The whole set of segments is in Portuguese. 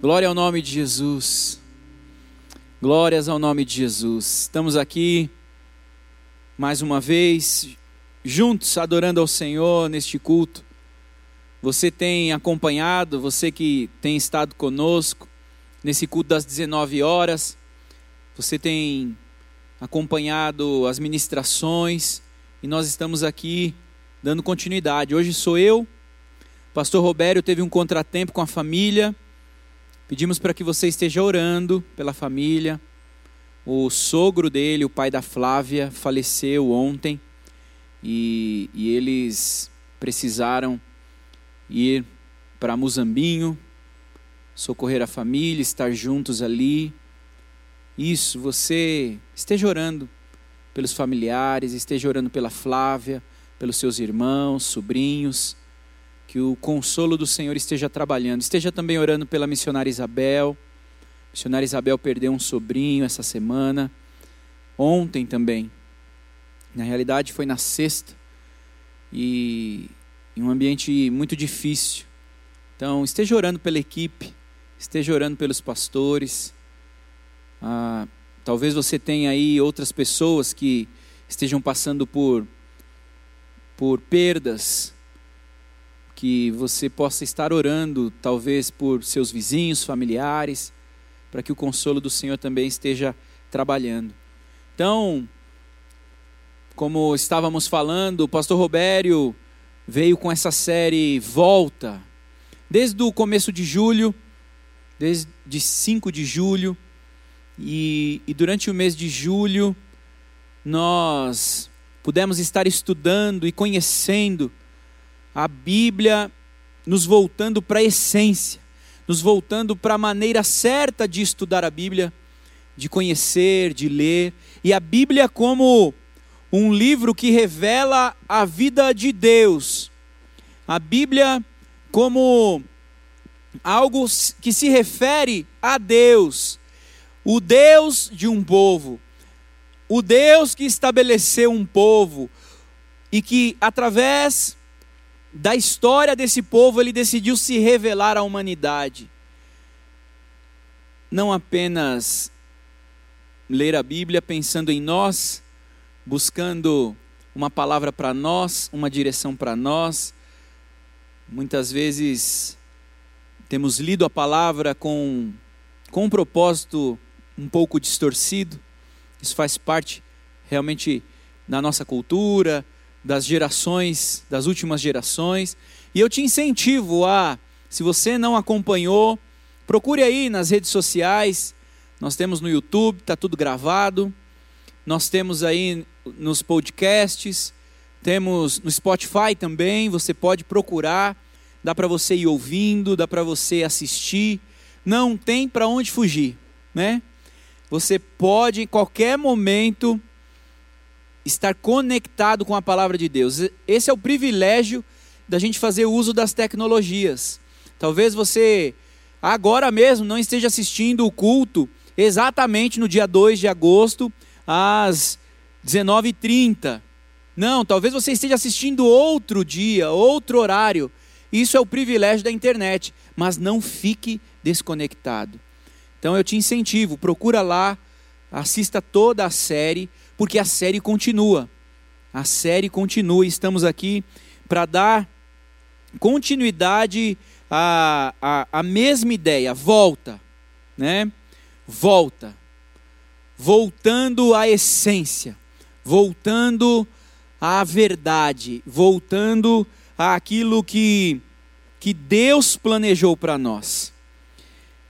Glória ao nome de Jesus. Glórias ao nome de Jesus. Estamos aqui mais uma vez juntos adorando ao Senhor neste culto. Você tem acompanhado, você que tem estado conosco nesse culto das 19 horas. Você tem acompanhado as ministrações e nós estamos aqui dando continuidade. Hoje sou eu, Pastor Robério teve um contratempo com a família. Pedimos para que você esteja orando pela família. O sogro dele, o pai da Flávia, faleceu ontem e, e eles precisaram ir para Muzambinho, socorrer a família, estar juntos ali. Isso, você esteja orando pelos familiares, esteja orando pela Flávia, pelos seus irmãos, sobrinhos que o consolo do Senhor esteja trabalhando. Esteja também orando pela missionária Isabel. A missionária Isabel perdeu um sobrinho essa semana. Ontem também. Na realidade foi na sexta. E em um ambiente muito difícil. Então, esteja orando pela equipe, esteja orando pelos pastores. Ah, talvez você tenha aí outras pessoas que estejam passando por, por perdas, que você possa estar orando, talvez por seus vizinhos, familiares, para que o consolo do Senhor também esteja trabalhando. Então, como estávamos falando, o pastor Robério veio com essa série Volta, desde o começo de julho, desde 5 de julho, e, e durante o mês de julho, nós pudemos estar estudando e conhecendo a Bíblia nos voltando para a essência, nos voltando para a maneira certa de estudar a Bíblia, de conhecer, de ler, e a Bíblia como um livro que revela a vida de Deus. A Bíblia como algo que se refere a Deus, o Deus de um povo, o Deus que estabeleceu um povo. E que através da história desse povo, ele decidiu se revelar à humanidade. Não apenas ler a Bíblia pensando em nós, buscando uma palavra para nós, uma direção para nós. Muitas vezes temos lido a palavra com, com um propósito um pouco distorcido. Isso faz parte realmente da nossa cultura, das gerações, das últimas gerações. E eu te incentivo a, se você não acompanhou, procure aí nas redes sociais. Nós temos no YouTube, está tudo gravado. Nós temos aí nos podcasts, temos no Spotify também. Você pode procurar, dá para você ir ouvindo, dá para você assistir. Não tem para onde fugir, né? Você pode em qualquer momento estar conectado com a palavra de Deus. Esse é o privilégio da gente fazer uso das tecnologias. Talvez você agora mesmo não esteja assistindo o culto exatamente no dia 2 de agosto, às 19h30. Não, talvez você esteja assistindo outro dia, outro horário. Isso é o privilégio da internet, mas não fique desconectado. Então eu te incentivo, procura lá, assista toda a série, porque a série continua. A série continua estamos aqui para dar continuidade à, à, à mesma ideia, volta, né? Volta. Voltando à essência, voltando à verdade, voltando àquilo que, que Deus planejou para nós.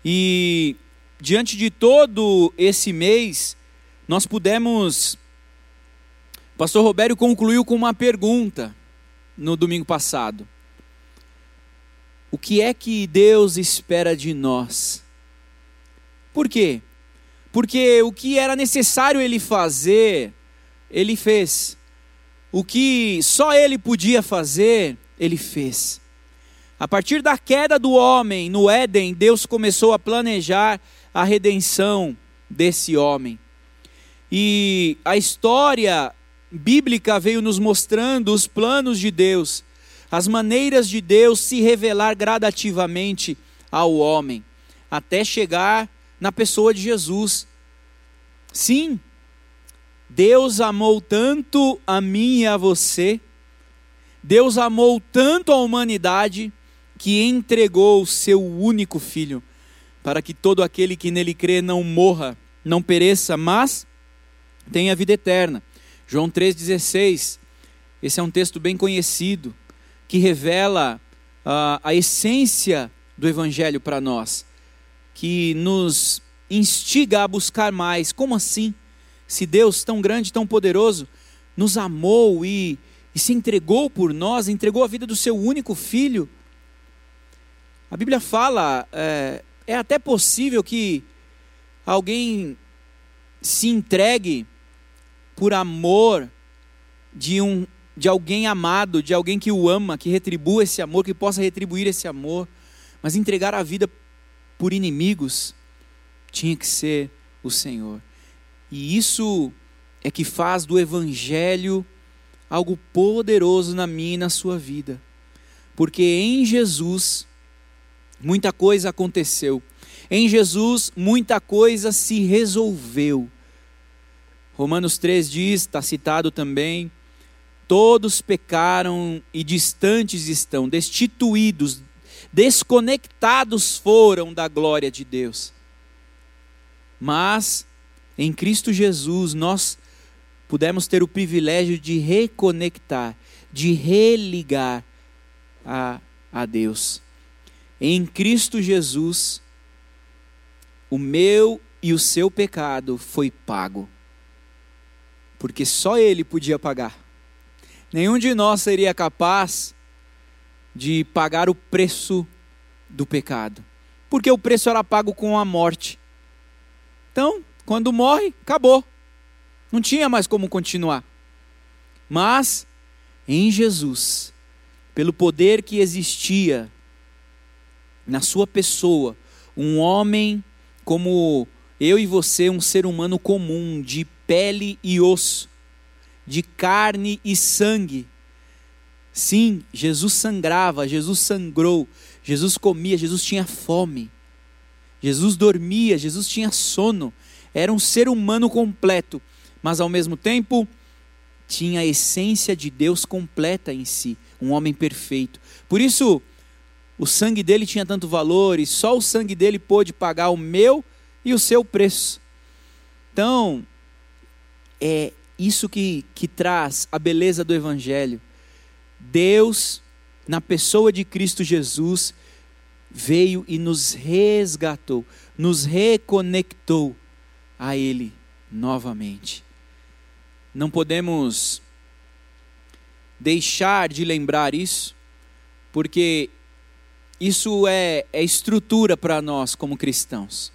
E diante de todo esse mês, nós pudemos. Pastor Robério concluiu com uma pergunta no domingo passado. O que é que Deus espera de nós? Por quê? Porque o que era necessário ele fazer, ele fez. O que só ele podia fazer, ele fez. A partir da queda do homem no Éden, Deus começou a planejar a redenção desse homem. E a história bíblica veio nos mostrando os planos de Deus, as maneiras de Deus se revelar gradativamente ao homem. até chegar na pessoa de Jesus. Sim, Deus amou tanto a mim e a você, Deus amou tanto a humanidade, que entregou o seu único filho, para que todo aquele que nele crê não morra, não pereça, mas tenha vida eterna. João 3,16, esse é um texto bem conhecido, que revela uh, a essência do Evangelho para nós, que nos instiga a buscar mais. Como assim? Se Deus, tão grande, tão poderoso, nos amou e, e se entregou por nós, entregou a vida do seu único filho. A Bíblia fala, é, é até possível que alguém se entregue por amor de um de alguém amado, de alguém que o ama, que retribua esse amor, que possa retribuir esse amor, mas entregar a vida por inimigos tinha que ser o Senhor. E isso é que faz do evangelho algo poderoso na minha e na sua vida. Porque em Jesus muita coisa aconteceu. Em Jesus muita coisa se resolveu. Romanos 3 diz, está citado também, todos pecaram e distantes estão, destituídos, desconectados foram da glória de Deus. Mas em Cristo Jesus nós pudemos ter o privilégio de reconectar, de religar a, a Deus. Em Cristo Jesus, o meu e o seu pecado foi pago porque só ele podia pagar. Nenhum de nós seria capaz de pagar o preço do pecado, porque o preço era pago com a morte. Então, quando morre, acabou. Não tinha mais como continuar. Mas, em Jesus, pelo poder que existia na sua pessoa, um homem como eu e você, um ser humano comum, de pele e osso, de carne e sangue. Sim, Jesus sangrava, Jesus sangrou, Jesus comia, Jesus tinha fome, Jesus dormia, Jesus tinha sono, era um ser humano completo, mas ao mesmo tempo tinha a essência de Deus completa em si, um homem perfeito. Por isso, o sangue dele tinha tanto valor e só o sangue dele pôde pagar o meu e o seu preço. Então, é isso que, que traz a beleza do Evangelho. Deus, na pessoa de Cristo Jesus, veio e nos resgatou, nos reconectou a Ele novamente. Não podemos deixar de lembrar isso, porque isso é, é estrutura para nós como cristãos.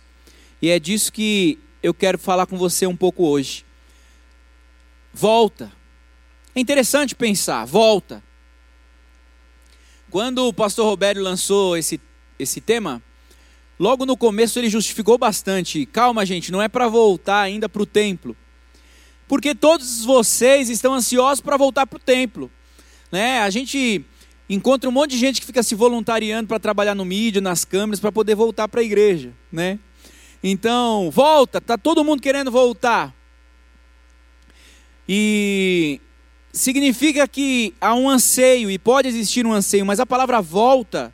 E é disso que eu quero falar com você um pouco hoje volta. É interessante pensar, volta. Quando o pastor Roberto lançou esse, esse tema, logo no começo ele justificou bastante. Calma, gente, não é para voltar ainda para o templo. Porque todos vocês estão ansiosos para voltar para o templo. Né? A gente encontra um monte de gente que fica se voluntariando para trabalhar no mídia, nas câmeras, para poder voltar para a igreja. Né? Então, volta, tá todo mundo querendo voltar. E significa que há um anseio e pode existir um anseio, mas a palavra volta,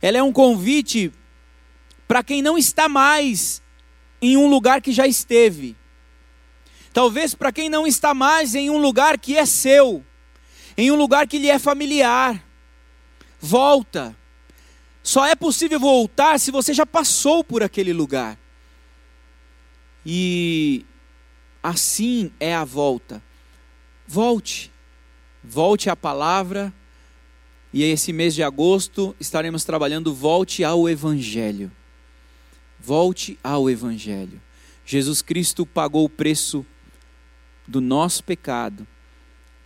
ela é um convite para quem não está mais em um lugar que já esteve. Talvez para quem não está mais em um lugar que é seu, em um lugar que lhe é familiar. Volta. Só é possível voltar se você já passou por aquele lugar. E assim é a volta. Volte, volte à palavra, e esse mês de agosto estaremos trabalhando Volte ao Evangelho. Volte ao Evangelho. Jesus Cristo pagou o preço do nosso pecado,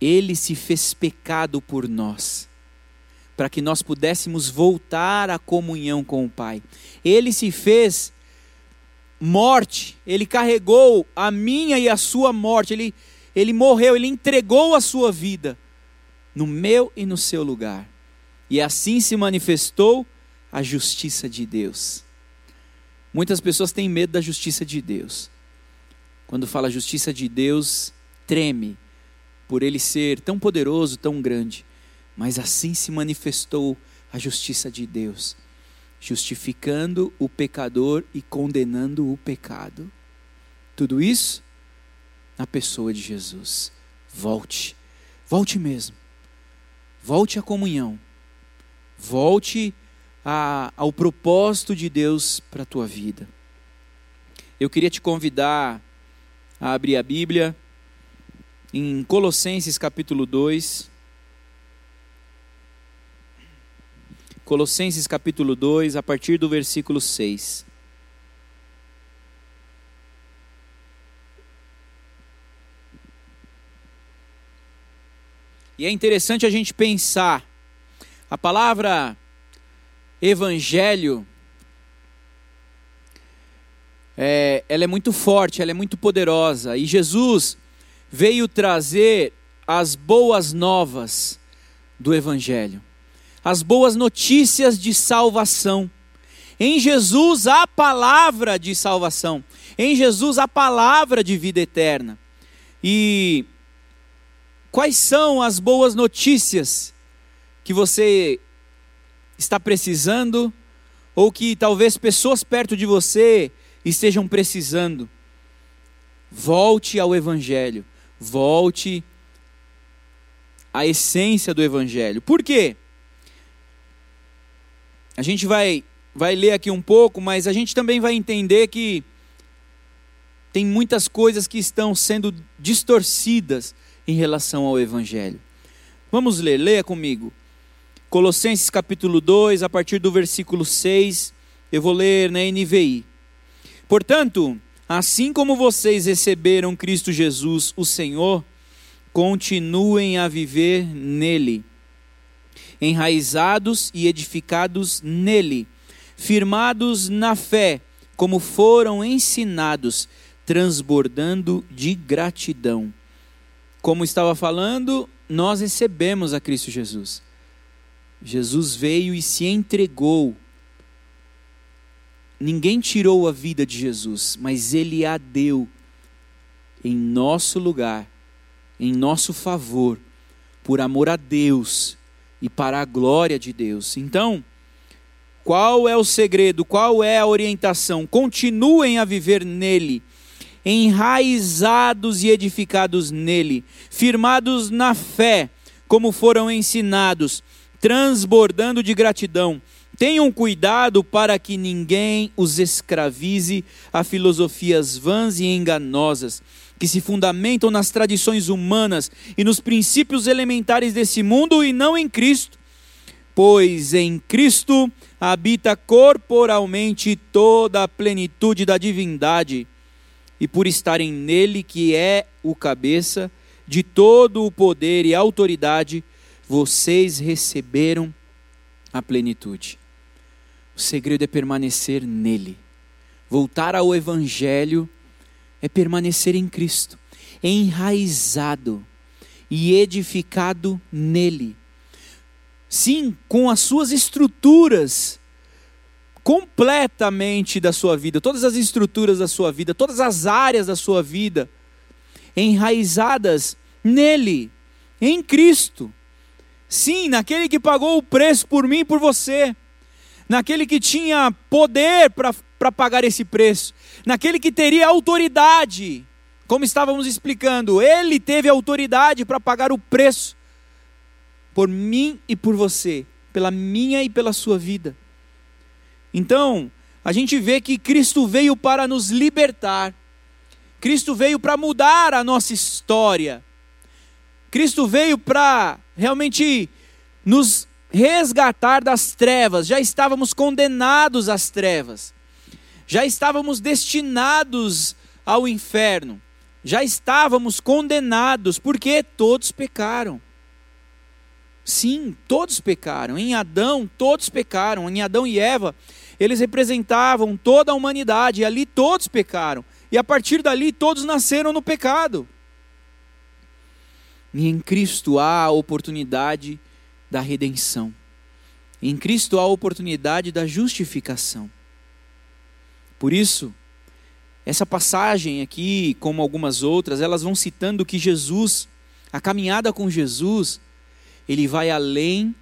ele se fez pecado por nós, para que nós pudéssemos voltar à comunhão com o Pai. Ele se fez morte, ele carregou a minha e a sua morte, ele, ele morreu, ele entregou a sua vida no meu e no seu lugar. E assim se manifestou a justiça de Deus. Muitas pessoas têm medo da justiça de Deus. Quando fala justiça de Deus, treme por ele ser tão poderoso, tão grande. Mas assim se manifestou a justiça de Deus, justificando o pecador e condenando o pecado. Tudo isso na pessoa de Jesus. Volte, volte mesmo. Volte à comunhão. Volte a, ao propósito de Deus para a tua vida. Eu queria te convidar a abrir a Bíblia em Colossenses capítulo 2. Colossenses capítulo 2, a partir do versículo 6. E é interessante a gente pensar, a palavra evangelho, é, ela é muito forte, ela é muito poderosa. E Jesus veio trazer as boas novas do evangelho, as boas notícias de salvação. Em Jesus a palavra de salvação, em Jesus a palavra de vida eterna. E quais são as boas notícias que você está precisando, ou que talvez pessoas perto de você estejam precisando. Volte ao Evangelho, volte à essência do Evangelho. Por quê? A gente vai, vai ler aqui um pouco, mas a gente também vai entender que tem muitas coisas que estão sendo distorcidas em relação ao Evangelho. Vamos ler, leia comigo. Colossenses capítulo 2, a partir do versículo 6, eu vou ler na NVI. Portanto, assim como vocês receberam Cristo Jesus, o Senhor, continuem a viver nele, enraizados e edificados nele, firmados na fé, como foram ensinados, transbordando de gratidão. Como estava falando, nós recebemos a Cristo Jesus. Jesus veio e se entregou. Ninguém tirou a vida de Jesus, mas ele a deu em nosso lugar, em nosso favor, por amor a Deus e para a glória de Deus. Então, qual é o segredo? Qual é a orientação? Continuem a viver nele, enraizados e edificados nele, firmados na fé, como foram ensinados transbordando de gratidão. Tenham cuidado para que ninguém os escravize a filosofias vãs e enganosas, que se fundamentam nas tradições humanas e nos princípios elementares desse mundo e não em Cristo. Pois em Cristo habita corporalmente toda a plenitude da divindade, e por estarem nele, que é o cabeça de todo o poder e autoridade, vocês receberam a plenitude. O segredo é permanecer nele. Voltar ao Evangelho é permanecer em Cristo, enraizado e edificado nele. Sim, com as suas estruturas completamente da sua vida, todas as estruturas da sua vida, todas as áreas da sua vida, enraizadas nele, em Cristo. Sim, naquele que pagou o preço por mim e por você. Naquele que tinha poder para pagar esse preço. Naquele que teria autoridade. Como estávamos explicando, ele teve autoridade para pagar o preço por mim e por você, pela minha e pela sua vida. Então, a gente vê que Cristo veio para nos libertar. Cristo veio para mudar a nossa história. Cristo veio para realmente nos resgatar das trevas. Já estávamos condenados às trevas. Já estávamos destinados ao inferno. Já estávamos condenados porque todos pecaram. Sim, todos pecaram. Em Adão, todos pecaram. Em Adão e Eva, eles representavam toda a humanidade. E ali todos pecaram. E a partir dali, todos nasceram no pecado. E em Cristo há a oportunidade da redenção. Em Cristo há a oportunidade da justificação. Por isso, essa passagem aqui, como algumas outras, elas vão citando que Jesus, a caminhada com Jesus, ele vai além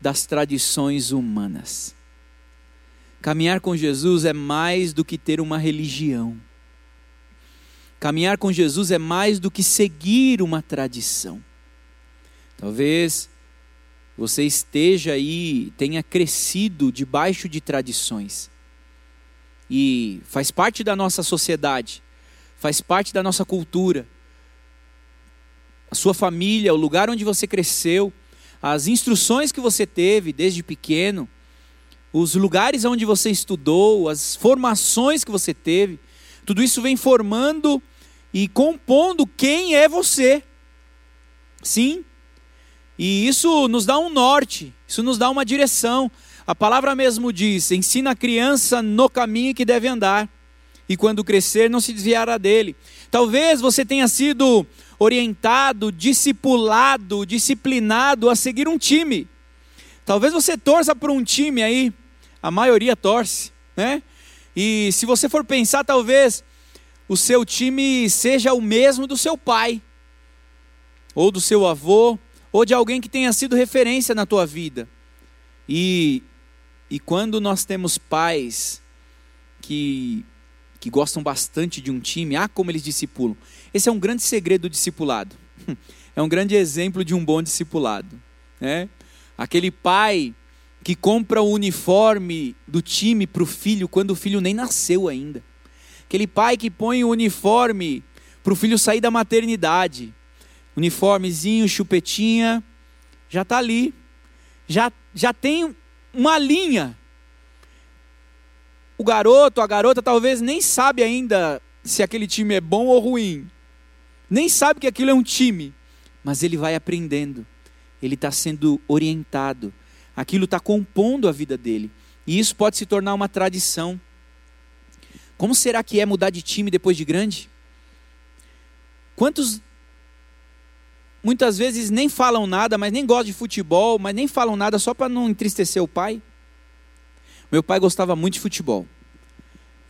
das tradições humanas. Caminhar com Jesus é mais do que ter uma religião. Caminhar com Jesus é mais do que seguir uma tradição. Talvez você esteja aí, tenha crescido debaixo de tradições. E faz parte da nossa sociedade, faz parte da nossa cultura. A sua família, o lugar onde você cresceu, as instruções que você teve desde pequeno, os lugares onde você estudou, as formações que você teve, tudo isso vem formando e compondo quem é você. Sim. E isso nos dá um norte, isso nos dá uma direção. A palavra mesmo diz: ensina a criança no caminho que deve andar, e quando crescer não se desviará dele. Talvez você tenha sido orientado, discipulado, disciplinado a seguir um time. Talvez você torça por um time aí, a maioria torce, né? E se você for pensar, talvez o seu time seja o mesmo do seu pai, ou do seu avô, ou de alguém que tenha sido referência na tua vida. E, e quando nós temos pais que, que gostam bastante de um time, ah, como eles discipulam. Esse é um grande segredo do discipulado. É um grande exemplo de um bom discipulado. Né? Aquele pai que compra o uniforme do time para o filho quando o filho nem nasceu ainda. Aquele pai que põe o uniforme para o filho sair da maternidade. Uniformezinho, chupetinha, já está ali. Já, já tem uma linha. O garoto, a garota, talvez nem sabe ainda se aquele time é bom ou ruim. Nem sabe que aquilo é um time. Mas ele vai aprendendo. Ele está sendo orientado. Aquilo está compondo a vida dele. E isso pode se tornar uma tradição. Como será que é mudar de time depois de grande? Quantos muitas vezes nem falam nada, mas nem gostam de futebol, mas nem falam nada só para não entristecer o pai? Meu pai gostava muito de futebol.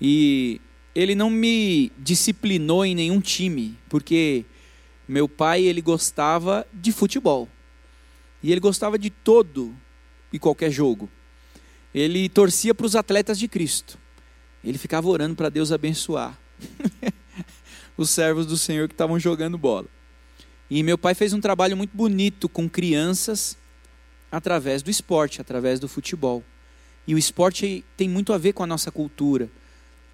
E ele não me disciplinou em nenhum time, porque meu pai ele gostava de futebol. E ele gostava de todo e qualquer jogo. Ele torcia para os atletas de Cristo. Ele ficava orando para Deus abençoar os servos do Senhor que estavam jogando bola. E meu pai fez um trabalho muito bonito com crianças através do esporte, através do futebol. E o esporte tem muito a ver com a nossa cultura.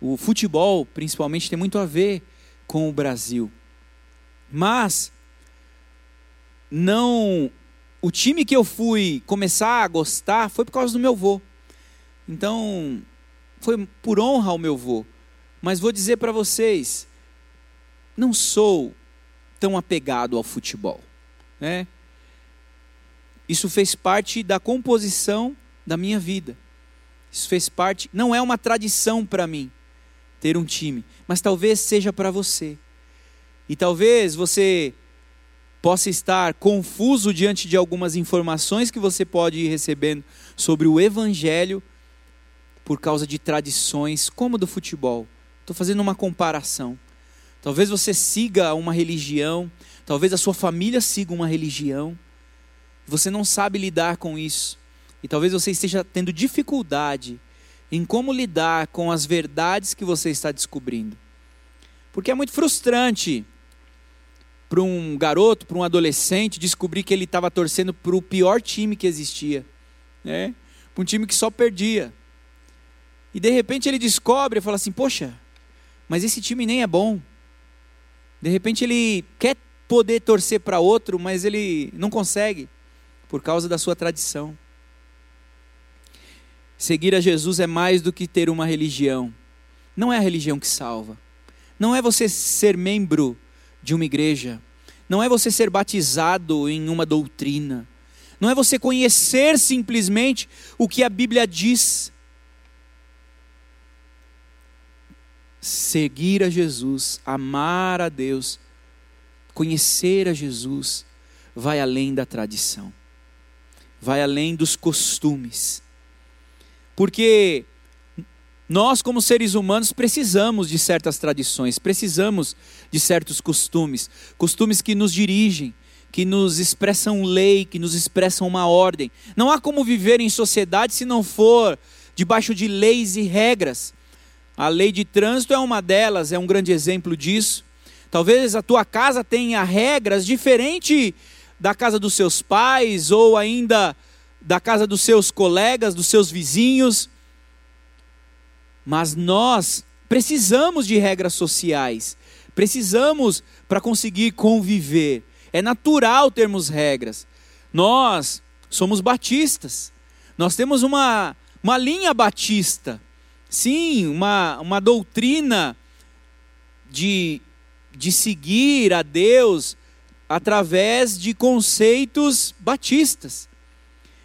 O futebol, principalmente, tem muito a ver com o Brasil. Mas não o time que eu fui começar a gostar foi por causa do meu avô. Então, foi por honra ao meu avô. Mas vou dizer para vocês, não sou tão apegado ao futebol, né? Isso fez parte da composição da minha vida. Isso fez parte, não é uma tradição para mim ter um time, mas talvez seja para você. E talvez você possa estar confuso diante de algumas informações que você pode ir recebendo sobre o evangelho por causa de tradições, como do futebol. Estou fazendo uma comparação. Talvez você siga uma religião, talvez a sua família siga uma religião. Você não sabe lidar com isso. E talvez você esteja tendo dificuldade em como lidar com as verdades que você está descobrindo. Porque é muito frustrante para um garoto, para um adolescente, descobrir que ele estava torcendo para o pior time que existia. Né? Para um time que só perdia. E de repente ele descobre e fala assim: Poxa, mas esse time nem é bom. De repente ele quer poder torcer para outro, mas ele não consegue, por causa da sua tradição. Seguir a Jesus é mais do que ter uma religião. Não é a religião que salva. Não é você ser membro de uma igreja. Não é você ser batizado em uma doutrina. Não é você conhecer simplesmente o que a Bíblia diz. Seguir a Jesus, amar a Deus, conhecer a Jesus, vai além da tradição, vai além dos costumes. Porque Nós, como seres humanos, precisamos de certas tradições, precisamos de certos costumes, costumes que nos dirigem, que nos expressam lei, que nos expressam uma ordem. Não há como viver em sociedade se não for debaixo de leis e regras. A lei de trânsito é uma delas, é um grande exemplo disso. Talvez a tua casa tenha regras diferentes da casa dos seus pais ou ainda da casa dos seus colegas, dos seus vizinhos. Mas nós precisamos de regras sociais, precisamos para conseguir conviver. É natural termos regras. Nós somos batistas, nós temos uma, uma linha batista, sim, uma, uma doutrina de, de seguir a Deus através de conceitos batistas.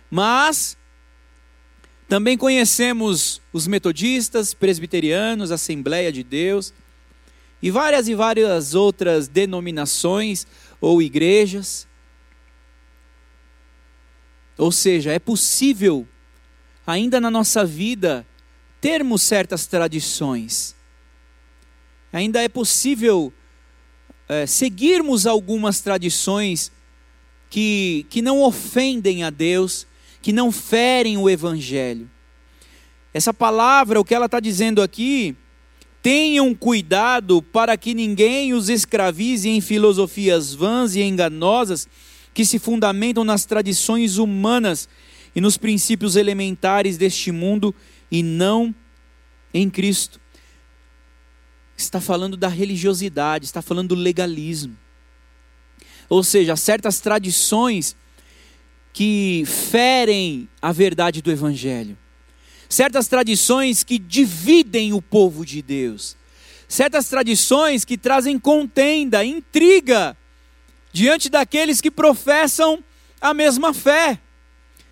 Mas também conhecemos os metodistas, presbiterianos, Assembleia de Deus e várias e várias outras denominações ou igrejas. Ou seja, é possível, ainda na nossa vida, termos certas tradições. Ainda é possível é, seguirmos algumas tradições que, que não ofendem a Deus, que não ferem o evangelho. Essa palavra, o que ela está dizendo aqui, tenham cuidado para que ninguém os escravize em filosofias vãs e enganosas que se fundamentam nas tradições humanas e nos princípios elementares deste mundo e não em Cristo. Está falando da religiosidade, está falando do legalismo. Ou seja, certas tradições que ferem a verdade do Evangelho, certas tradições que dividem o povo de Deus, certas tradições que trazem contenda, intriga, diante daqueles que professam a mesma fé.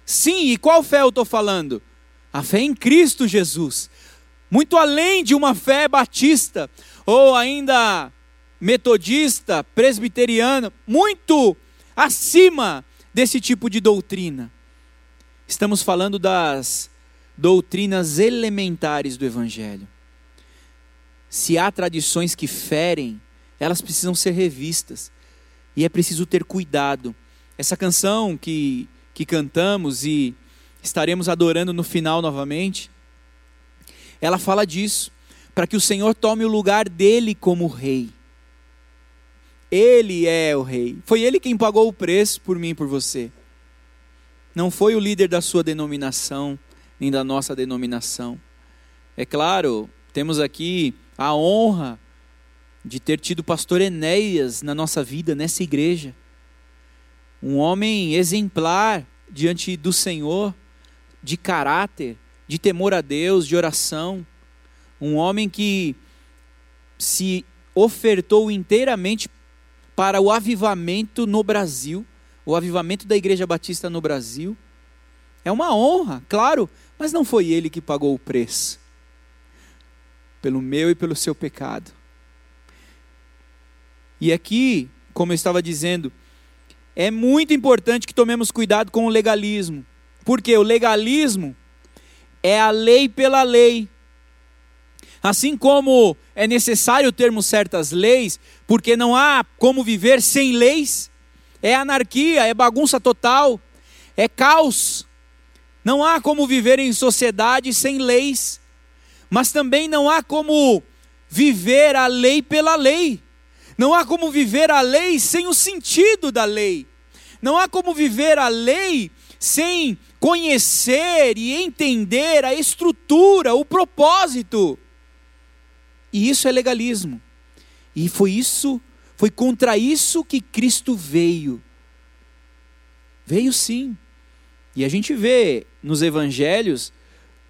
Sim, e qual fé eu estou falando? A fé em Cristo Jesus. Muito além de uma fé batista, ou ainda metodista, presbiteriana, muito acima desse tipo de doutrina. Estamos falando das doutrinas elementares do Evangelho. Se há tradições que ferem, elas precisam ser revistas. E é preciso ter cuidado. Essa canção que, que cantamos e estaremos adorando no final novamente, ela fala disso, para que o Senhor tome o lugar dele como rei. Ele é o rei. Foi ele quem pagou o preço por mim e por você. Não foi o líder da sua denominação, nem da nossa denominação. É claro, temos aqui a honra de ter tido o pastor Enéas na nossa vida, nessa igreja. Um homem exemplar diante do Senhor, de caráter, de temor a Deus, de oração. Um homem que se ofertou inteiramente para o avivamento no Brasil, o avivamento da Igreja Batista no Brasil. É uma honra, claro, mas não foi ele que pagou o preço pelo meu e pelo seu pecado. E aqui, como eu estava dizendo, é muito importante que tomemos cuidado com o legalismo, porque o legalismo é a lei pela lei. Assim como é necessário termos certas leis, porque não há como viver sem leis, é anarquia, é bagunça total, é caos. Não há como viver em sociedade sem leis, mas também não há como viver a lei pela lei. Não há como viver a lei sem o sentido da lei. Não há como viver a lei sem conhecer e entender a estrutura, o propósito. E isso é legalismo. E foi isso, foi contra isso que Cristo veio. Veio sim. E a gente vê nos evangelhos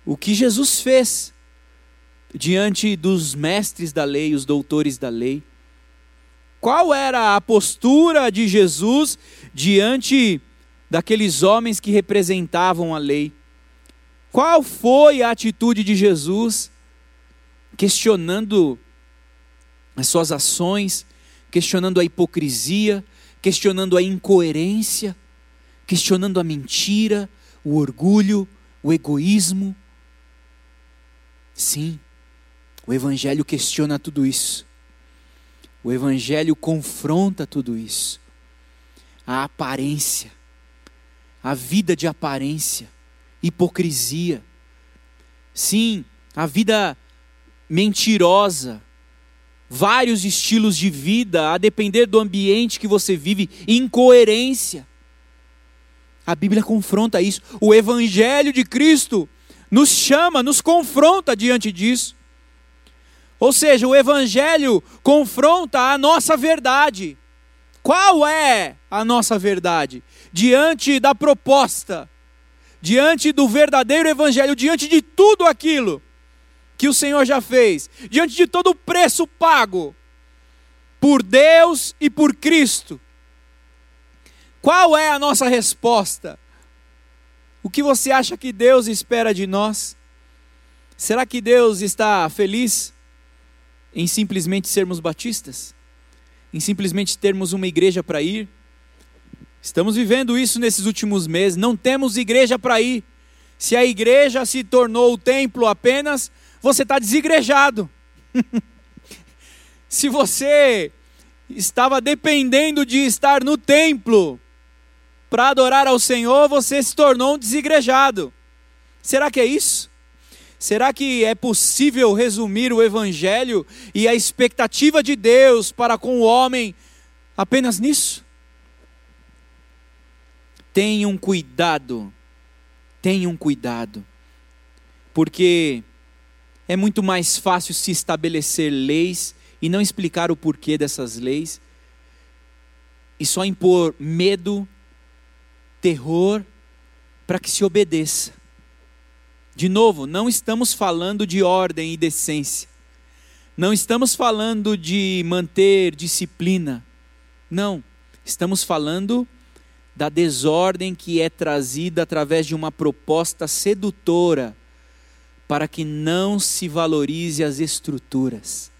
o que Jesus fez diante dos mestres da lei, os doutores da lei. Qual era a postura de Jesus diante daqueles homens que representavam a lei? Qual foi a atitude de Jesus? questionando as suas ações, questionando a hipocrisia, questionando a incoerência, questionando a mentira, o orgulho, o egoísmo. Sim, o Evangelho questiona tudo isso. O Evangelho confronta tudo isso. A aparência, a vida de aparência, hipocrisia. Sim, a vida mentirosa, vários estilos de vida, a depender do ambiente que você vive, incoerência. A Bíblia confronta isso. O Evangelho de Cristo nos chama, nos confronta diante disso. Ou seja, o Evangelho confronta a nossa verdade. Qual é a nossa verdade? Diante da proposta, diante do verdadeiro Evangelho, diante de tudo aquilo que o Senhor já fez, diante de todo o preço pago por Deus e por Cristo. Qual é a nossa resposta? O que você acha que Deus espera de nós? Será que Deus está feliz em simplesmente sermos batistas? Em simplesmente termos uma igreja para ir? Estamos vivendo isso nesses últimos meses, não temos igreja para ir. Se a igreja se tornou o templo apenas, você está desigrejado. se você estava dependendo de estar no templo, para adorar ao Senhor, você se tornou um desigrejado. Será que é isso? Será que é possível resumir o Evangelho e a expectativa de Deus para com o homem apenas nisso? Tenham cuidado, tenham cuidado, porque é muito mais fácil se estabelecer leis e não explicar o porquê dessas leis, e só impor medo terror para que se obedeça. De novo, não estamos falando de ordem e decência. Não estamos falando de manter disciplina. Não. Estamos falando da desordem que é trazida através de uma proposta sedutora para que não se valorize as estruturas,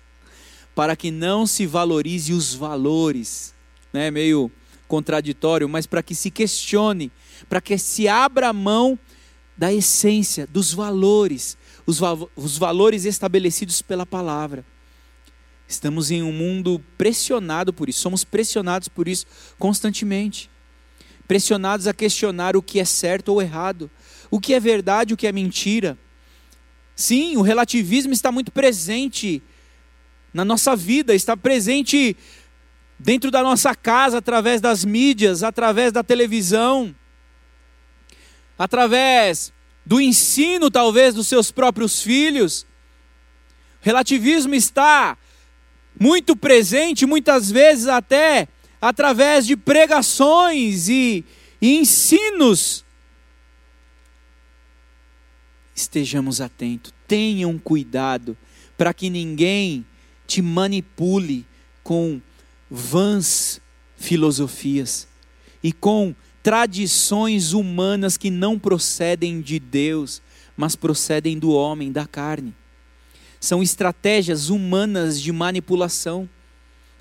para que não se valorize os valores, né? Meio contraditório, mas para que se questione, para que se abra mão da essência, dos valores, os, os valores estabelecidos pela palavra. Estamos em um mundo pressionado por isso, somos pressionados por isso constantemente. Pressionados a questionar o que é certo ou errado, o que é verdade, o que é mentira. Sim, o relativismo está muito presente na nossa vida, está presente dentro da nossa casa, através das mídias, através da televisão, através do ensino, talvez, dos seus próprios filhos. Relativismo está muito presente, muitas vezes até através de pregações e, e ensinos. Estejamos atentos, tenham cuidado para que ninguém te manipule com vãs filosofias e com tradições humanas que não procedem de Deus, mas procedem do homem, da carne. São estratégias humanas de manipulação,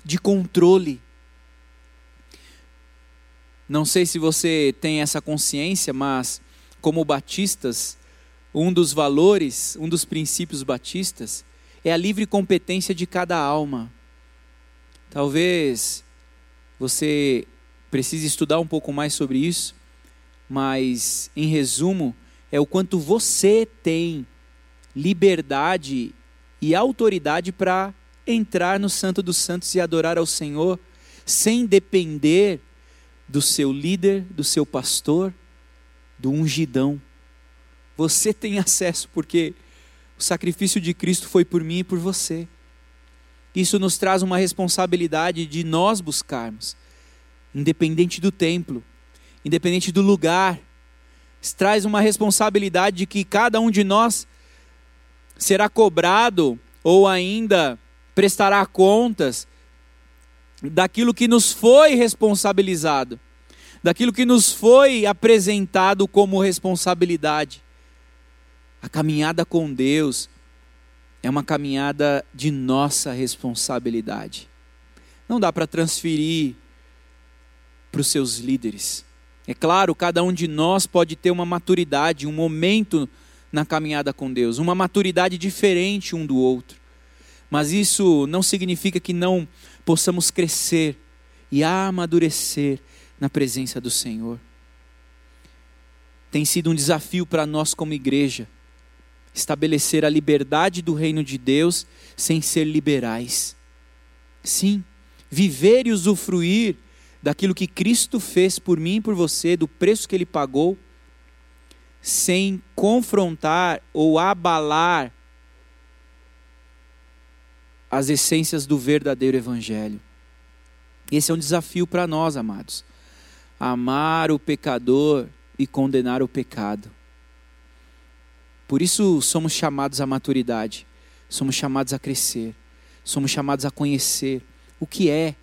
de controle. Não sei se você tem essa consciência, mas como batistas, um dos valores, um dos princípios batistas é a livre competência de cada alma. Talvez você precise estudar um pouco mais sobre isso, mas em resumo, é o quanto você tem liberdade e autoridade para entrar no Santo dos Santos e adorar ao Senhor, sem depender do seu líder, do seu pastor, do ungidão. Você tem acesso porque o sacrifício de Cristo foi por mim e por você. Isso nos traz uma responsabilidade de nós buscarmos, independente do templo, independente do lugar. Isso traz uma responsabilidade de que cada um de nós será cobrado ou ainda prestará contas daquilo que nos foi responsabilizado, daquilo que nos foi apresentado como responsabilidade. A caminhada com Deus, é uma caminhada de nossa responsabilidade. Não dá para transferir para os seus líderes. É claro, cada um de nós pode ter uma maturidade, um momento na caminhada com Deus, uma maturidade diferente um do outro. Mas isso não significa que não possamos crescer e amadurecer na presença do Senhor. Tem sido um desafio para nós como igreja estabelecer a liberdade do reino de Deus sem ser liberais. Sim, viver e usufruir daquilo que Cristo fez por mim e por você, do preço que ele pagou, sem confrontar ou abalar as essências do verdadeiro evangelho. Esse é um desafio para nós, amados. Amar o pecador e condenar o pecado. Por isso somos chamados à maturidade, somos chamados a crescer, somos chamados a conhecer o que é,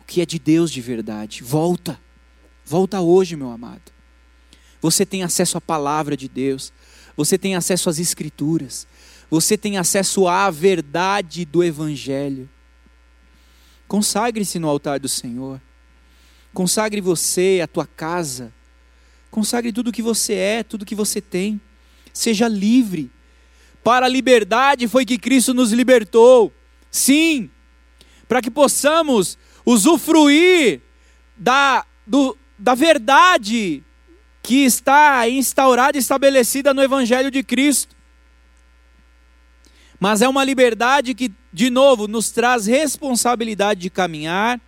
o que é de Deus de verdade. Volta, volta hoje, meu amado. Você tem acesso à palavra de Deus, você tem acesso às Escrituras, você tem acesso à verdade do Evangelho. Consagre-se no altar do Senhor, consagre você, a tua casa, consagre tudo o que você é, tudo o que você tem seja livre. Para a liberdade foi que Cristo nos libertou. Sim, para que possamos usufruir da, do, da verdade que está instaurada e estabelecida no Evangelho de Cristo. Mas é uma liberdade que, de novo, nos traz responsabilidade de caminhar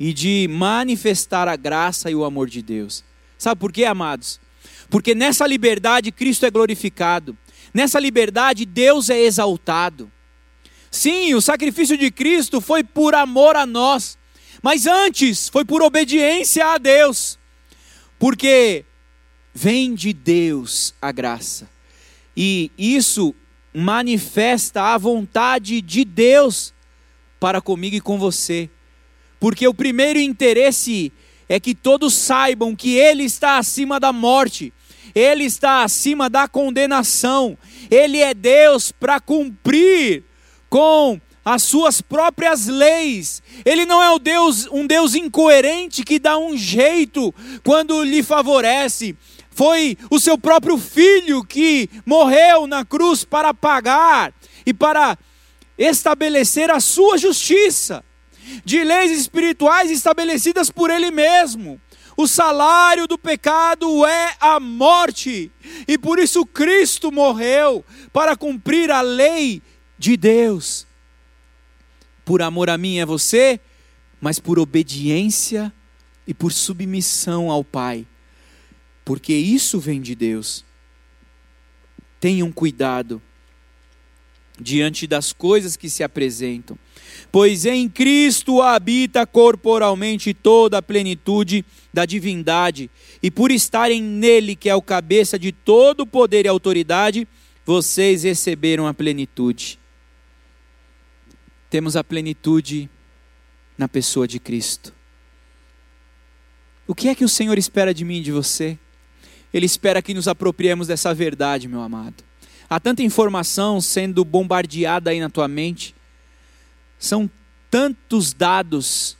e de manifestar a graça e o amor de Deus. Sabe por quê, amados? Porque nessa liberdade Cristo é glorificado, nessa liberdade Deus é exaltado. Sim, o sacrifício de Cristo foi por amor a nós, mas antes foi por obediência a Deus, porque vem de Deus a graça, e isso manifesta a vontade de Deus para comigo e com você, porque o primeiro interesse é que todos saibam que Ele está acima da morte, Ele está acima da condenação, Ele é Deus para cumprir com as suas próprias leis. Ele não é o Deus, um Deus incoerente que dá um jeito quando lhe favorece. Foi o seu próprio filho que morreu na cruz para pagar e para estabelecer a sua justiça de leis espirituais estabelecidas por Ele mesmo. O salário do pecado é a morte, e por isso Cristo morreu para cumprir a lei de Deus. Por amor a mim é você, mas por obediência e por submissão ao Pai, porque isso vem de Deus. Tenham cuidado diante das coisas que se apresentam pois em Cristo habita corporalmente toda a plenitude da divindade, e por estarem nele, que é o cabeça de todo poder e autoridade, vocês receberam a plenitude. Temos a plenitude na pessoa de Cristo. O que é que o Senhor espera de mim e de você? Ele espera que nos apropriemos dessa verdade, meu amado. Há tanta informação sendo bombardeada aí na tua mente são tantos dados,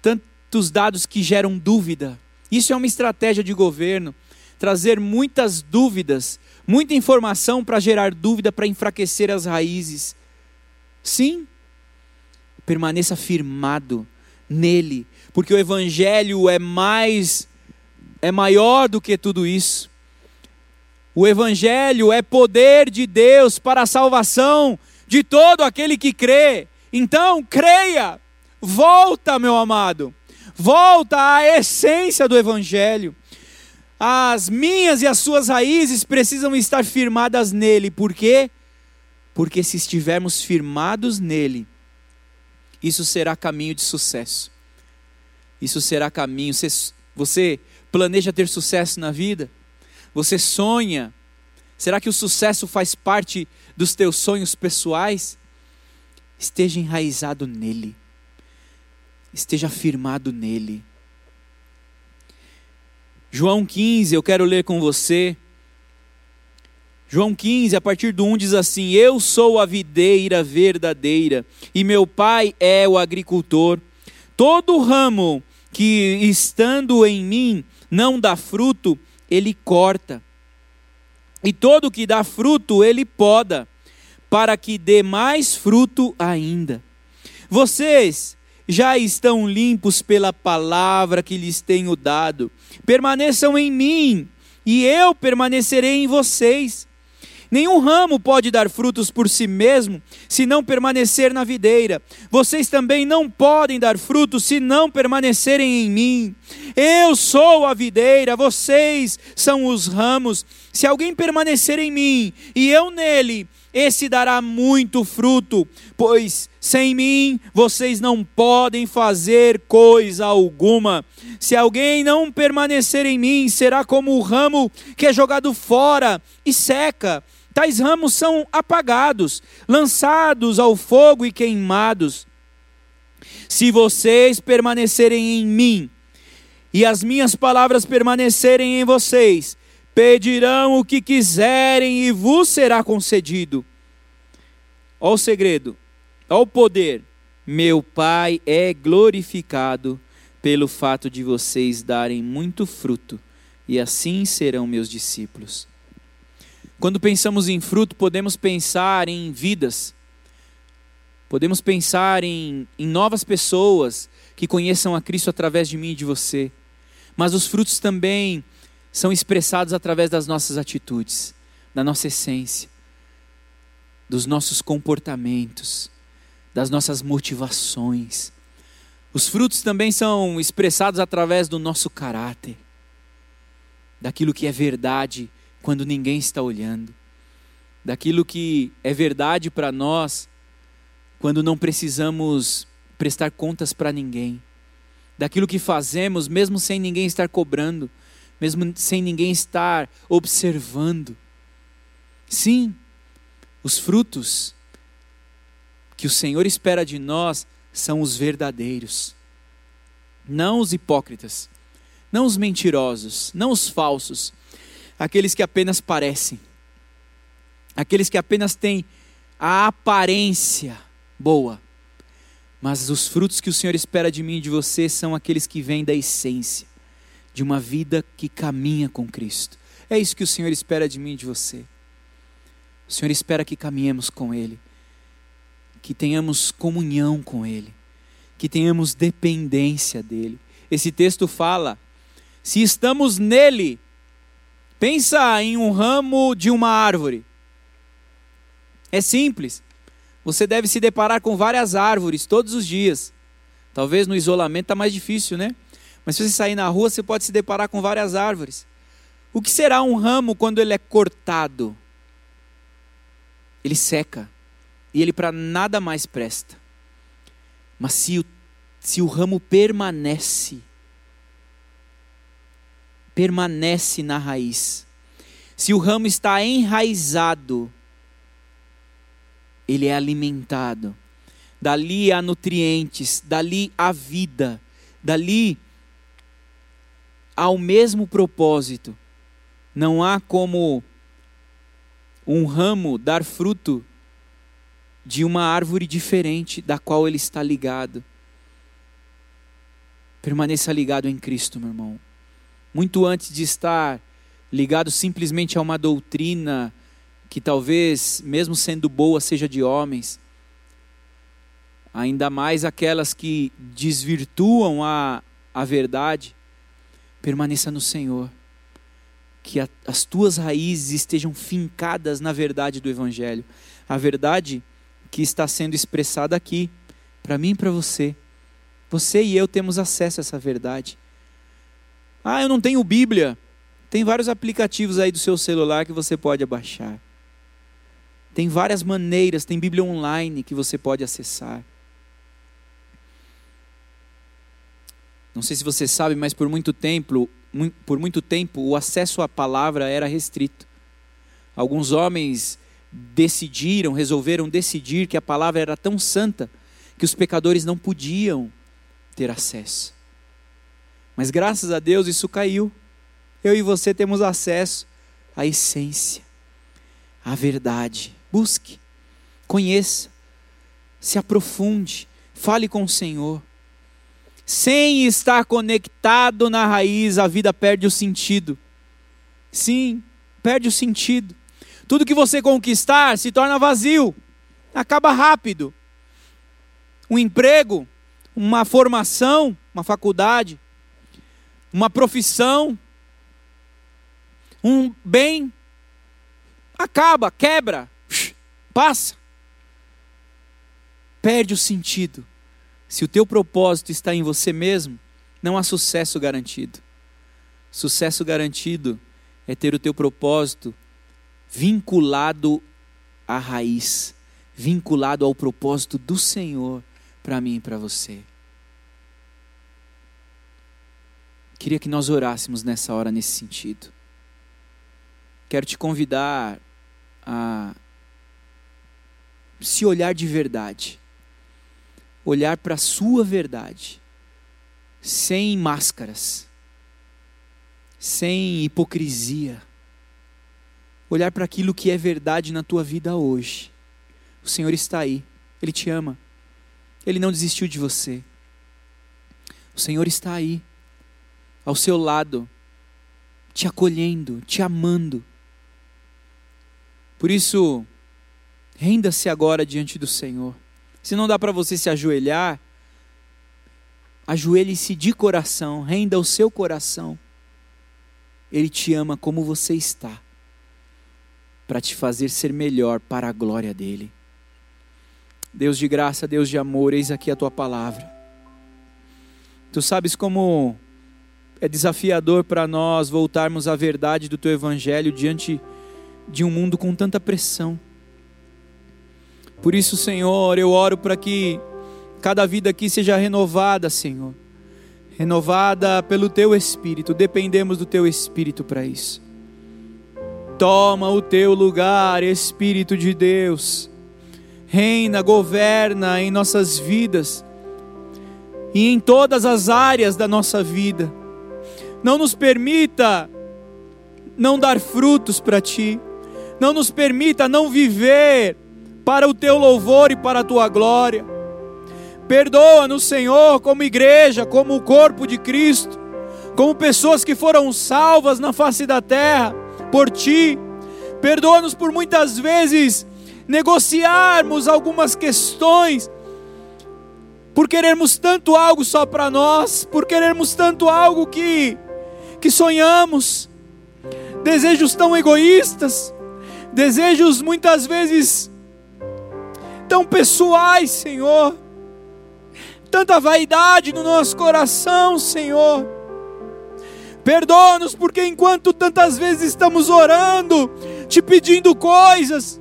tantos dados que geram dúvida. Isso é uma estratégia de governo, trazer muitas dúvidas, muita informação para gerar dúvida, para enfraquecer as raízes. Sim, permaneça firmado nele, porque o evangelho é mais é maior do que tudo isso. O evangelho é poder de Deus para a salvação de todo aquele que crê. Então, creia, volta, meu amado, volta à essência do Evangelho. As minhas e as suas raízes precisam estar firmadas nele, por quê? Porque se estivermos firmados nele, isso será caminho de sucesso. Isso será caminho. Você, planeja ter sucesso na vida? Você sonha? Será que o sucesso faz parte dos teus sonhos pessoais? esteja enraizado nele, esteja firmado nele. João 15, eu quero ler com você. João 15, a partir do 1 diz assim: Eu sou a videira verdadeira, e meu pai é o agricultor. Todo ramo que estando em mim não dá fruto, ele corta, E todo que dá fruto, ele poda, para que dê mais fruto ainda. Vocês já estão limpos pela palavra que lhes tenho dado. Permaneçam em mim, e eu permanecerei em vocês. Nenhum ramo pode dar frutos por si mesmo, se não permanecer na videira. Vocês também não podem dar frutos se não permanecerem em mim. Eu sou a videira, vocês são os ramos. Se alguém permanecer em mim e eu nele, esse dará muito fruto, pois sem mim vocês não podem fazer coisa alguma. Se alguém não permanecer em mim, será como o ramo que é jogado fora e seca tais ramos são apagados, lançados ao fogo e queimados. Se vocês permanecerem em mim e as minhas palavras permanecerem em vocês, pedirão o que quiserem e vos será concedido. Ó o segredo, ó o poder. Meu Pai é glorificado pelo fato de vocês darem muito fruto, e assim serão meus discípulos. Quando pensamos em fruto, podemos pensar em vidas, podemos pensar em, em novas pessoas que conheçam a Cristo através de mim e de você. Mas os frutos também são expressados através das nossas atitudes, da nossa essência, dos nossos comportamentos, das nossas motivações. Os frutos também são expressados através do nosso caráter, daquilo que é verdade quando ninguém está olhando, daquilo que é verdade para nós quando não precisamos prestar contas para ninguém, daquilo que fazemos mesmo sem ninguém estar cobrando, mesmo sem ninguém estar observando. Sim, os frutos que o Senhor espera de nós são os verdadeiros, não os hipócritas, não os mentirosos, não os falsos, aqueles que apenas parecem, aqueles que apenas têm a aparência boa. Mas os frutos que o Senhor espera de mim e de você são aqueles que vêm da essência de uma vida que caminha com Cristo. É isso que o Senhor espera de mim e de você. O Senhor espera que caminhemos com Ele, que tenhamos comunhão com Ele, que tenhamos dependência dEle. Esse texto fala: se estamos nele, Pensa em um ramo de uma árvore. É simples. Você deve se deparar com várias árvores todos os dias. Talvez no isolamento está mais difícil, né? Mas se você sair na rua, você pode se deparar com várias árvores. O que será um ramo quando ele é cortado? Ele seca. E ele para nada mais presta. Mas se o, se o ramo permanece, permanece na raiz. Se o ramo está enraizado, ele é alimentado. Dali há nutrientes, dali há vida, dali há o mesmo propósito. Não há como um ramo dar fruto de uma árvore diferente da qual ele está ligado. Permaneça ligado em Cristo, meu irmão muito antes de estar ligado simplesmente a uma doutrina que talvez, mesmo sendo boa, seja de homens, ainda mais aquelas que desvirtuam a, a verdade, permaneça no Senhor. Que a, as tuas raízes estejam fincadas na verdade do Evangelho. A verdade que está sendo expressada aqui, para mim e para você. Você e eu temos acesso a essa verdade. Ah, eu não tenho Bíblia. Tem vários aplicativos aí do seu celular que você pode baixar. Tem várias maneiras, tem Bíblia online que você pode acessar. Não sei se você sabe, mas por muito tempo, por muito tempo o acesso à palavra era restrito. Alguns homens decidiram, resolveram decidir que a palavra era tão santa que os pecadores não podiam ter acesso. Mas graças a Deus isso caiu. Eu e você temos acesso à essência, à verdade. Busque, conheça, se aprofunde, fale com o Senhor. Sem estar conectado na raiz, a vida perde o sentido. Sim, perde o sentido. Tudo que você conquistar se torna vazio, acaba rápido. Um emprego, uma formação, uma faculdade, uma profissão, um bem, acaba, quebra, passa. Perde o sentido. Se o teu propósito está em você mesmo, não há sucesso garantido. Sucesso garantido é ter o teu propósito vinculado à raiz, vinculado ao propósito do Senhor para mim e para você. Queria que nós orássemos nessa hora nesse sentido. Quero te convidar a se olhar de verdade, olhar para a sua verdade, sem máscaras, sem hipocrisia, olhar para aquilo que é verdade na tua vida hoje. O Senhor está aí, Ele te ama, Ele não desistiu de você. O Senhor está aí ao seu lado, te acolhendo, te amando. Por isso, renda-se agora diante do Senhor. Se não dá para você se ajoelhar, ajoelhe-se de coração, renda o seu coração. Ele te ama como você está, para te fazer ser melhor para a glória dele. Deus de graça, Deus de amor, eis aqui a tua palavra. Tu sabes como é desafiador para nós voltarmos à verdade do teu evangelho diante de um mundo com tanta pressão. Por isso, Senhor, eu oro para que cada vida aqui seja renovada, Senhor. Renovada pelo teu espírito, dependemos do teu espírito para isso. Toma o teu lugar, Espírito de Deus. Reina, governa em nossas vidas e em todas as áreas da nossa vida não nos permita não dar frutos para ti, não nos permita não viver para o teu louvor e para a tua glória. Perdoa-nos, Senhor, como igreja, como o corpo de Cristo, como pessoas que foram salvas na face da terra por ti. Perdoa-nos por muitas vezes negociarmos algumas questões por querermos tanto algo só para nós, por querermos tanto algo que que sonhamos, desejos tão egoístas, desejos muitas vezes tão pessoais, Senhor, tanta vaidade no nosso coração, Senhor. Perdoa-nos, porque enquanto tantas vezes estamos orando, te pedindo coisas,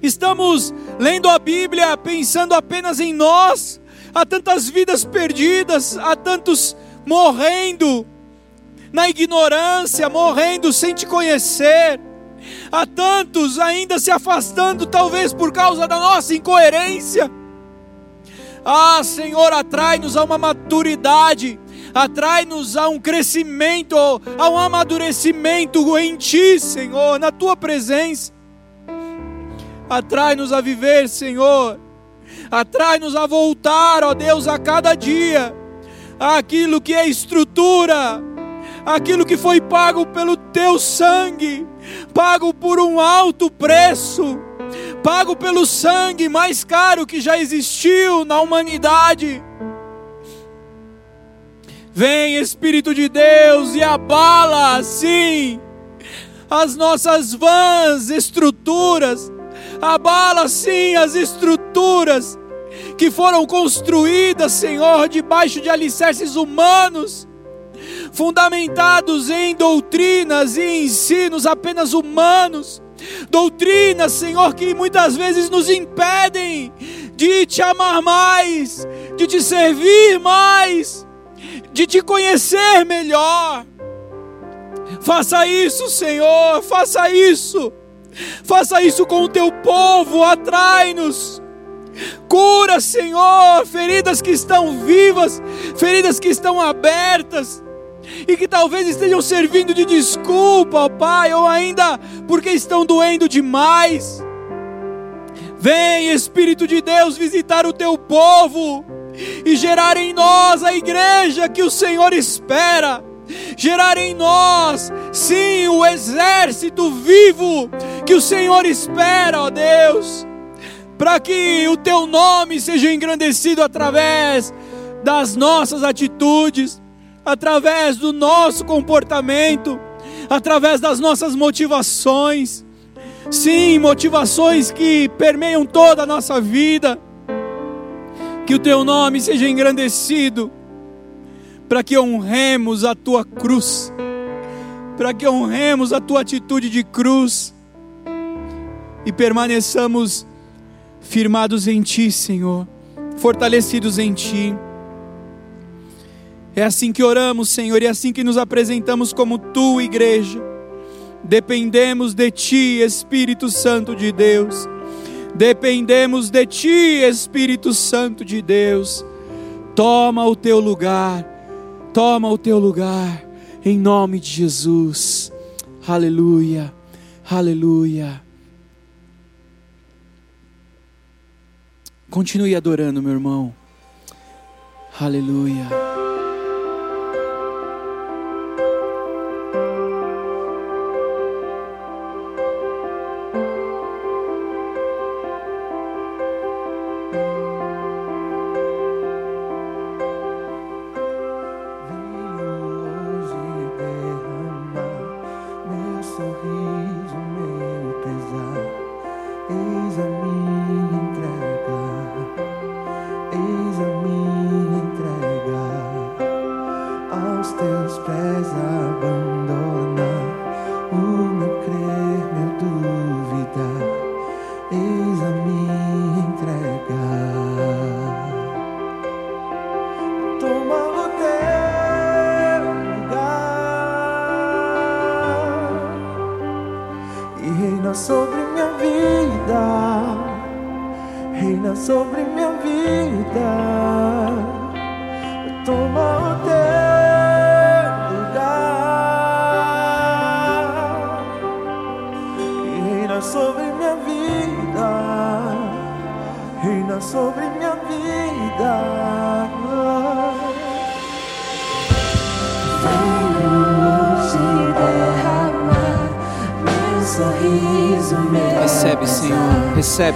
estamos lendo a Bíblia pensando apenas em nós, há tantas vidas perdidas, há tantos morrendo, na ignorância, morrendo sem te conhecer. Há tantos ainda se afastando, talvez por causa da nossa incoerência. Ah, Senhor, atrai-nos a uma maturidade, atrai-nos a um crescimento, a um amadurecimento em Ti, Senhor, na Tua presença. Atrai-nos a viver, Senhor. Atrai-nos a voltar, ó Deus, a cada dia, aquilo que é estrutura, aquilo que foi pago pelo teu sangue, pago por um alto preço, pago pelo sangue mais caro que já existiu na humanidade. Vem Espírito de Deus e abala assim as nossas vãs estruturas, abala sim as estruturas que foram construídas, Senhor, debaixo de alicerces humanos fundamentados em doutrinas e ensinos apenas humanos, doutrinas, Senhor, que muitas vezes nos impedem de te amar mais, de te servir mais, de te conhecer melhor. Faça isso, Senhor, faça isso. Faça isso com o teu povo, atrai-nos. Cura, Senhor, feridas que estão vivas, feridas que estão abertas e que talvez estejam servindo de desculpa, ó Pai, ou ainda porque estão doendo demais. Vem, Espírito de Deus, visitar o teu povo e gerar em nós a igreja que o Senhor espera, gerar em nós, sim, o exército vivo que o Senhor espera, ó Deus, para que o teu nome seja engrandecido através das nossas atitudes, através do nosso comportamento, através das nossas motivações. Sim, motivações que permeiam toda a nossa vida. Que o teu nome seja engrandecido, para que honremos a tua cruz, para que honremos a tua atitude de cruz e permaneçamos firmados em ti, Senhor, fortalecidos em ti. É assim que oramos, Senhor, e é assim que nos apresentamos como tua igreja. Dependemos de ti, Espírito Santo de Deus. Dependemos de ti, Espírito Santo de Deus. Toma o teu lugar, toma o teu lugar, em nome de Jesus. Aleluia, aleluia. Continue adorando, meu irmão. Aleluia.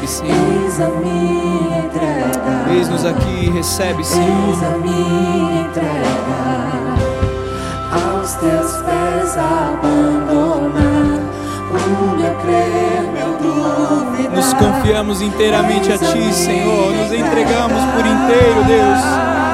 Recebe, Senhor. Eis a minha entrega. Eis-nos aqui, recebe, Senhor. Eis a minha entrega. Aos teus pés abandonar. O meu crer, meu dúvida. Nos confiamos inteiramente a Ti, Senhor. Nos entregamos por inteiro, Deus.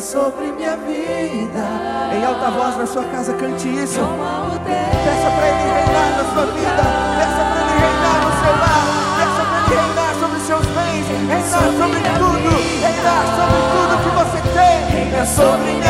sobre minha vida. Em alta voz na sua casa, cante isso. Peça para Ele reinar na sua vida. Peça para Ele reinar no seu lar. Peça para Ele reinar sobre os seus bens. Reinar sobre tudo. Reinar sobre tudo que você tem. Reina sobre minha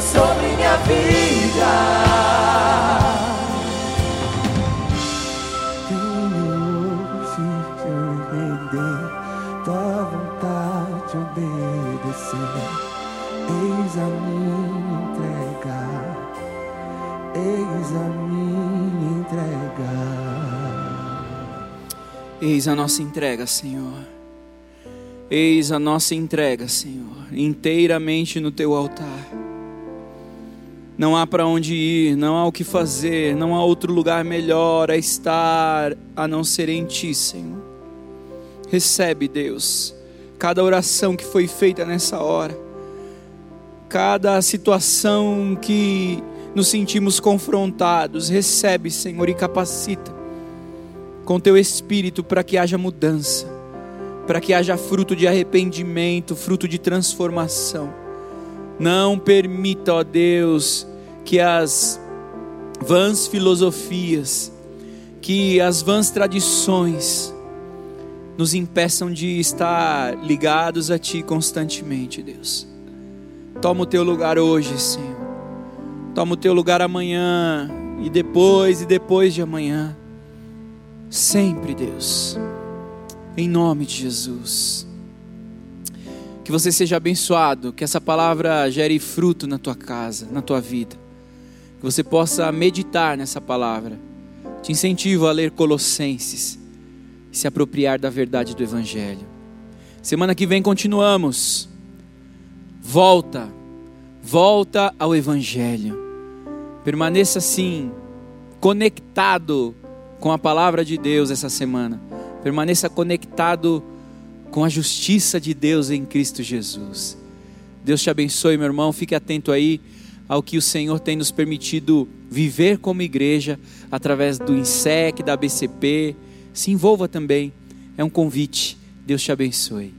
Sobre minha vida. Tenho te render, tua vontade obedecer. Eis a minha entrega, eis a minha entrega. Eis a nossa entrega, Senhor. Eis a nossa entrega, Senhor, inteiramente no teu altar. Não há para onde ir, não há o que fazer, não há outro lugar melhor a estar a não ser em ti, Senhor. Recebe, Deus, cada oração que foi feita nessa hora, cada situação que nos sentimos confrontados, recebe, Senhor, e capacita com teu espírito para que haja mudança, para que haja fruto de arrependimento, fruto de transformação. Não permita, ó Deus, que as vãs filosofias, que as vãs tradições nos impeçam de estar ligados a Ti constantemente, Deus. Toma o Teu lugar hoje, Senhor. Toma o Teu lugar amanhã e depois e depois de amanhã. Sempre, Deus. Em nome de Jesus. Que você seja abençoado, que essa palavra gere fruto na tua casa, na tua vida. Que você possa meditar nessa palavra. Te incentivo a ler Colossenses e se apropriar da verdade do Evangelho. Semana que vem continuamos. Volta, volta ao Evangelho. Permaneça assim, conectado com a palavra de Deus essa semana. Permaneça conectado com a justiça de Deus em Cristo Jesus. Deus te abençoe, meu irmão. Fique atento aí ao que o Senhor tem nos permitido viver como igreja através do INSEC, da BCP. Se envolva também. É um convite. Deus te abençoe.